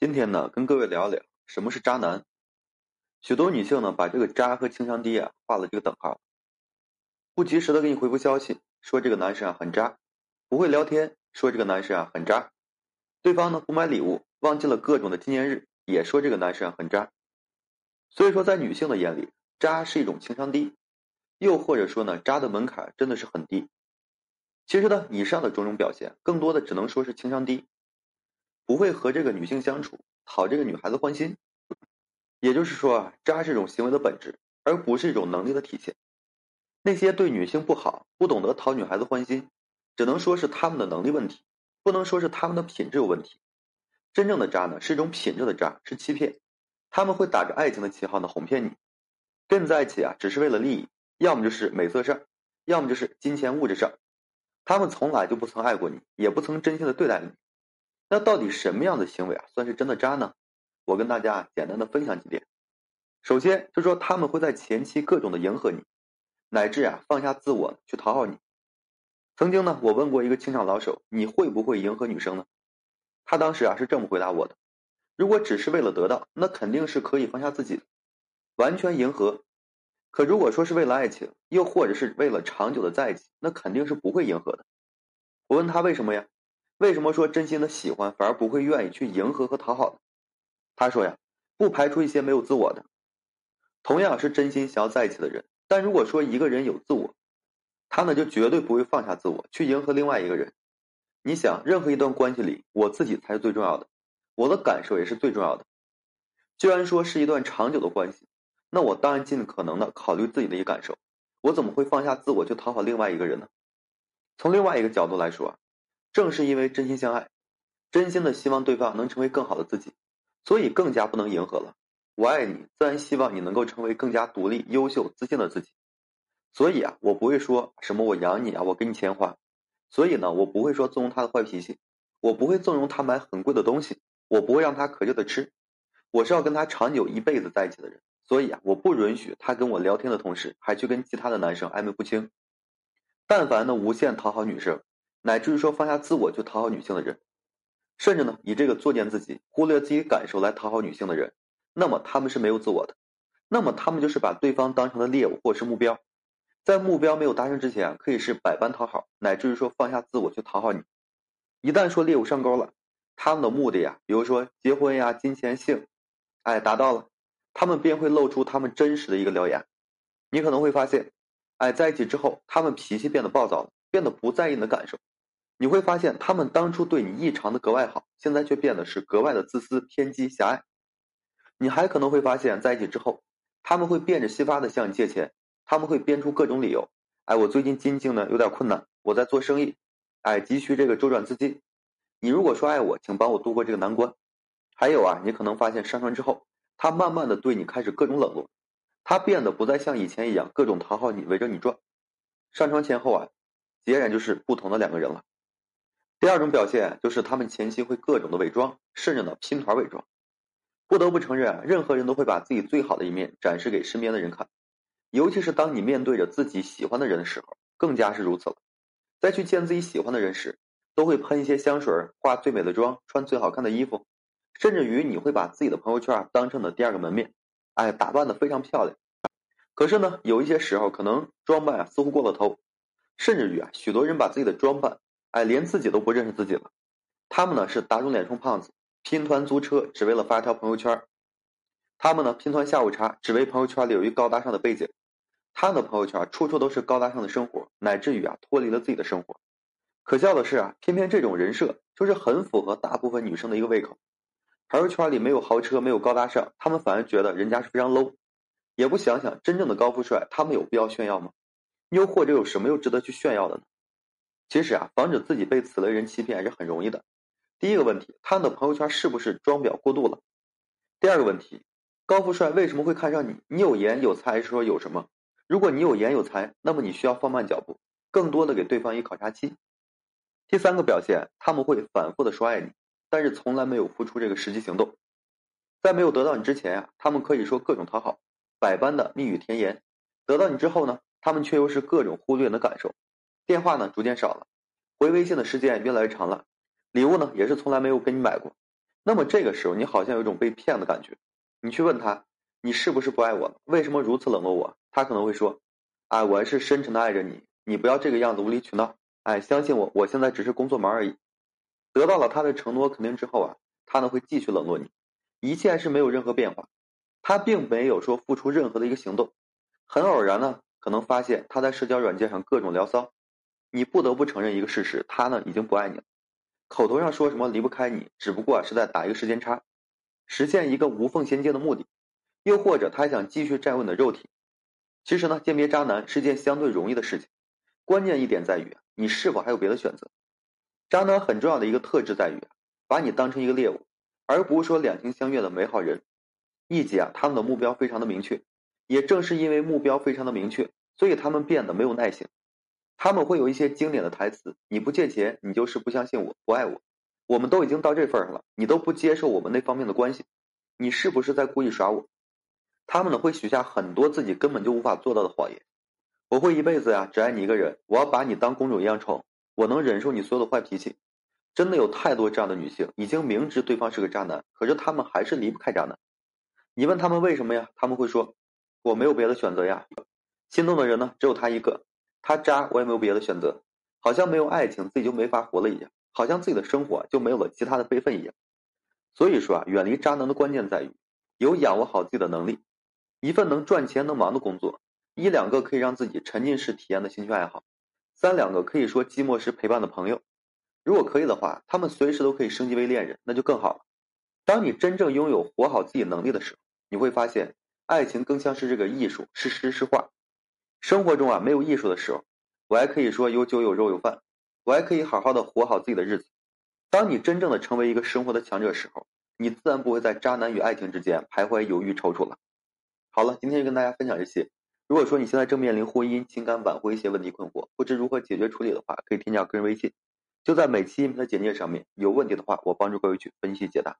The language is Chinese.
今天呢，跟各位聊聊什么是渣男。许多女性呢，把这个渣和情商低啊画了这个等号。不及时的给你回复消息，说这个男生啊很渣；不会聊天，说这个男生啊很渣；对方呢不买礼物，忘记了各种的纪念日，也说这个男生啊很渣。所以说，在女性的眼里，渣是一种情商低，又或者说呢，渣的门槛真的是很低。其实呢，以上的种种表现，更多的只能说是情商低。不会和这个女性相处，讨这个女孩子欢心，也就是说啊，渣是一种行为的本质，而不是一种能力的体现。那些对女性不好、不懂得讨女孩子欢心，只能说是他们的能力问题，不能说是他们的品质有问题。真正的渣呢，是一种品质的渣，是欺骗。他们会打着爱情的旗号呢，哄骗你，跟你在一起啊，只是为了利益，要么就是美色上，要么就是金钱物质上。他们从来就不曾爱过你，也不曾真心的对待你。那到底什么样的行为啊算是真的渣呢？我跟大家简单的分享几点。首先就说他们会在前期各种的迎合你，乃至啊放下自我去讨好你。曾经呢，我问过一个情场老手，你会不会迎合女生呢？他当时啊是这么回答我的：如果只是为了得到，那肯定是可以放下自己的，完全迎合。可如果说是为了爱情，又或者是为了长久的在一起，那肯定是不会迎合的。我问他为什么呀？为什么说真心的喜欢反而不会愿意去迎合和讨好？他说呀，不排除一些没有自我的，同样是真心想要在一起的人，但如果说一个人有自我，他呢就绝对不会放下自我去迎合另外一个人。你想，任何一段关系里，我自己才是最重要的，我的感受也是最重要的。既然说是一段长久的关系，那我当然尽可能的考虑自己的一个感受，我怎么会放下自我去讨好另外一个人呢？从另外一个角度来说。正是因为真心相爱，真心的希望对方能成为更好的自己，所以更加不能迎合了。我爱你，自然希望你能够成为更加独立、优秀、自信的自己。所以啊，我不会说什么我养你啊，我给你钱花。所以呢，我不会说纵容他的坏脾气，我不会纵容他买很贵的东西，我不会让他可劲的吃。我是要跟他长久一辈子在一起的人，所以啊，我不允许他跟我聊天的同时还去跟其他的男生暧昧不清。但凡呢无限讨好女生。乃至于说放下自我去讨好女性的人，甚至呢以这个作践自己、忽略自己感受来讨好女性的人，那么他们是没有自我的，那么他们就是把对方当成了猎物或是目标，在目标没有达成之前，可以是百般讨好，乃至于说放下自我去讨好你。一旦说猎物上钩了，他们的目的呀，比如说结婚呀、金钱、性，哎，达到了，他们便会露出他们真实的一个獠牙。你可能会发现，哎，在一起之后，他们脾气变得暴躁了。变得不在意你的感受，你会发现他们当初对你异常的格外好，现在却变得是格外的自私、偏激、狭隘。你还可能会发现，在一起之后，他们会变着戏法的向你借钱，他们会编出各种理由。哎，我最近经济呢有点困难，我在做生意，哎，急需这个周转资金。你如果说爱我，请帮我度过这个难关。还有啊，你可能发现上床之后，他慢慢的对你开始各种冷落，他变得不再像以前一样各种讨好你，围着你转。上床前后啊。截然就是不同的两个人了。第二种表现就是他们前期会各种的伪装，甚至呢拼团伪装。不得不承认，任何人都会把自己最好的一面展示给身边的人看，尤其是当你面对着自己喜欢的人的时候，更加是如此了。在去见自己喜欢的人时，都会喷一些香水，化最美的妆，穿最好看的衣服，甚至于你会把自己的朋友圈当成的第二个门面，哎，打扮的非常漂亮。可是呢，有一些时候可能装扮啊似乎过了头。甚至于啊，许多人把自己的装扮，哎，连自己都不认识自己了。他们呢是打肿脸充胖子，拼团租车只为了发一条朋友圈他们呢拼团下午茶，只为朋友圈里有一高大上的背景。他们的朋友圈处处都是高大上的生活，乃至于啊脱离了自己的生活。可笑的是啊，偏偏这种人设就是很符合大部分女生的一个胃口。朋友圈里没有豪车，没有高大上，他们反而觉得人家是非常 low。也不想想真正的高富帅，他们有必要炫耀吗？又或者有什么又值得去炫耀的呢？其实啊，防止自己被此类人欺骗是很容易的。第一个问题，他们的朋友圈是不是装裱过度了？第二个问题，高富帅为什么会看上你？你有颜有才还是，说有什么？如果你有颜有才，那么你需要放慢脚步，更多的给对方一考察期。第三个表现，他们会反复的说爱你，但是从来没有付出这个实际行动。在没有得到你之前呀，他们可以说各种讨好，百般的蜜语甜言；得到你之后呢？他们却又是各种忽略你的感受，电话呢逐渐少了，回微信的时间越来越长了，礼物呢也是从来没有给你买过，那么这个时候你好像有一种被骗的感觉。你去问他，你是不是不爱我？为什么如此冷落我？他可能会说，啊，我还是深沉的爱着你，你不要这个样子无理取闹。哎，相信我，我现在只是工作忙而已。得到了他的承诺肯定之后啊，他呢会继续冷落你，一切是没有任何变化，他并没有说付出任何的一个行动。很偶然呢，可能发现他在社交软件上各种聊骚，你不得不承认一个事实，他呢已经不爱你了。口头上说什么离不开你，只不过是在打一个时间差，实现一个无缝衔接的目的。又或者他想继续占有你的肉体。其实呢，鉴别渣男是件相对容易的事情，关键一点在于你是否还有别的选择。渣男很重要的一个特质在于，把你当成一个猎物，而不是说两情相悦的美好人。一姐啊，他们的目标非常的明确，也正是因为目标非常的明确，所以他们变得没有耐性。他们会有一些经典的台词：“你不借钱，你就是不相信我，不爱我。我们都已经到这份上了，你都不接受我们那方面的关系，你是不是在故意耍我？”他们呢会许下很多自己根本就无法做到的谎言。我会一辈子呀，只爱你一个人，我要把你当公主一样宠。我能忍受你所有的坏脾气，真的有太多这样的女性，已经明知对方是个渣男，可是他们还是离不开渣男。你问他们为什么呀？他们会说：“我没有别的选择呀。”心动的人呢，只有他一个，他渣，我也没有别的选择。好像没有爱情，自己就没法活了一样，好像自己的生活就没有了其他的备份一样。所以说啊，远离渣男的关键在于有养活好自己的能力，一份能赚钱能忙的工作，一两个可以让自己沉浸式体验的兴趣爱好。三两个可以说寂寞时陪伴的朋友，如果可以的话，他们随时都可以升级为恋人，那就更好了。当你真正拥有活好自己能力的时候，你会发现，爱情更像是这个艺术，是诗是画。生活中啊，没有艺术的时候，我还可以说有酒有肉有饭，我还可以好好的活好自己的日子。当你真正的成为一个生活的强者时候，你自然不会在渣男与爱情之间徘徊犹豫踌躇了。好了，今天就跟大家分享这些。如果说你现在正面临婚姻、情感挽回一些问题困惑，不知如何解决处理的话，可以添加个人微信，就在每期音频的简介上面。有问题的话，我帮助各位去分析解答。